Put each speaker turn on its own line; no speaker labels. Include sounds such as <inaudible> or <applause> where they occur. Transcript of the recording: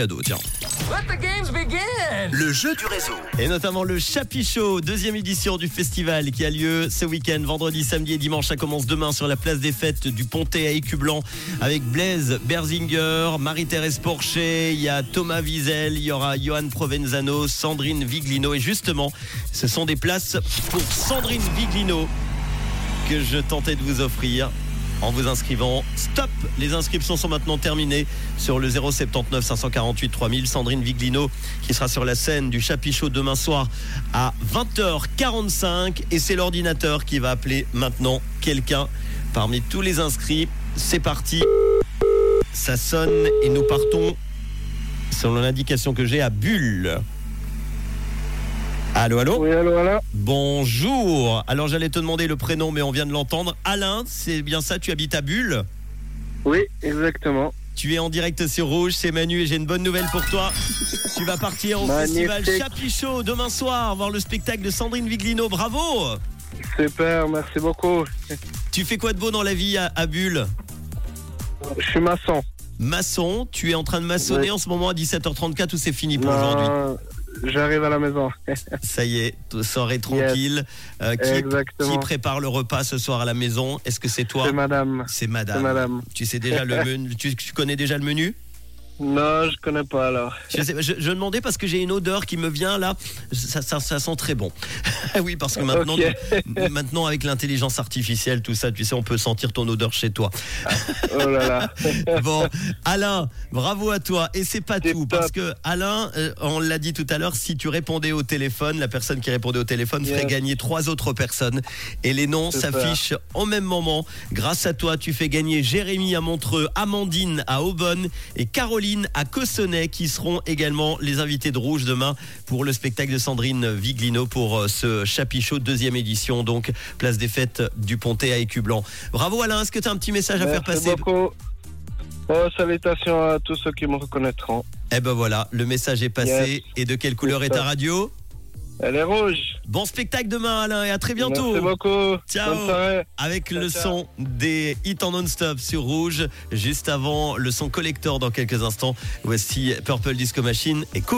cadeau, tiens.
Let the games begin.
Le jeu du réseau.
Et notamment le Chapichot, deuxième édition du festival qui a lieu ce week-end, vendredi, samedi et dimanche. Ça commence demain sur la place des fêtes du Pontet à Écublanc avec Blaise Berzinger, Marie-Thérèse Porcher, il y a Thomas Wiesel, il y aura Johan Provenzano, Sandrine Viglino. Et justement, ce sont des places pour Sandrine Viglino que je tentais de vous offrir en vous inscrivant. Stop Les inscriptions sont maintenant terminées sur le 079 548 3000. Sandrine Viglino qui sera sur la scène du Chapichot demain soir à 20h45 et c'est l'ordinateur qui va appeler maintenant quelqu'un parmi tous les inscrits. C'est parti. Ça sonne et nous partons selon l'indication que j'ai à Bulle. Allô, allô
Oui, allô, allô
Bonjour. Alors j'allais te demander le prénom, mais on vient de l'entendre. Alain, c'est bien ça, tu habites à Bulle
Oui, exactement.
Tu es en direct sur Rouge, c'est Manu et j'ai une bonne nouvelle pour toi. Tu vas partir au
Magnifique.
festival Chapichot demain soir, voir le spectacle de Sandrine Viglino. Bravo
Super, merci beaucoup.
Tu fais quoi de beau dans la vie à, à Bulle
Je suis maçon.
Maçon, tu es en train de maçonner
Oui.
en ce moment à 17h34 ou c'est fini pour aujourd'hui
J'arrive à la maison. <laughs>
Ça y est, soirée tranquille. Euh, qui, prépare le repas ce soir à la maison? Est-ce que c'est toi?
C'est madame.
C'est madame.
Madame.
Tu sais déjà le <laughs> menu tu, tu connais déjà le menu?
Non, je connais pas alors.
je, sais- je- je demandais parce que j'ai une odeur qui me vient là. Ça, ça- ça sent très bon. <laughs> oui, parce que maintenant, <laughs> maintenant avec l'intelligence artificielle, tout ça, tu sais, on peut sentir ton odeur chez toi.
Oh là là. <laughs>
Bon, Alain, bravo à toi. Et c'est pas tout,
top.
parce que Alain, euh, on l'a dit tout à l'heure, si tu répondais au téléphone, la personne qui répondait au téléphone ferait gagner trois autres personnes. Et les noms s'affichent au même moment. Grâce à toi, tu fais gagner Jérémy à Montreux, Amandine à Aubonne et Caroline à Cossonay, qui seront également les invités de Rouge demain pour le spectacle de Sandrine Viglino pour euh, ce Chapichot deuxième édition, donc place des fêtes du Pontet à Écublanc. Bravo Alain, est-ce que tu as un petit message à faire passer?
beaucoup. Oh, salutations à tous ceux qui me reconnaîtront.
Eh ben voilà, le message est passé.
Yes.
Et de quelle couleur est ta radio?
Elle est rouge.
Bon spectacle demain Alain et à très bientôt.
Merci beaucoup.
Ciao. Avec
Ciao,
le
ciao.
son des hits en non-stop sur Rouge. Juste avant le son collector dans quelques instants. Voici Purple Disco Machine et Cool.